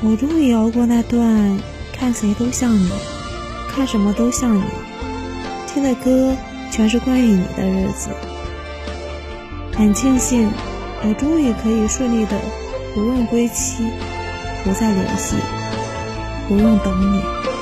我终于熬过那段看谁都像你看什么都像你听的歌全是关于你的日子。很庆幸我终于可以顺利的不用归期不再联系不用等你。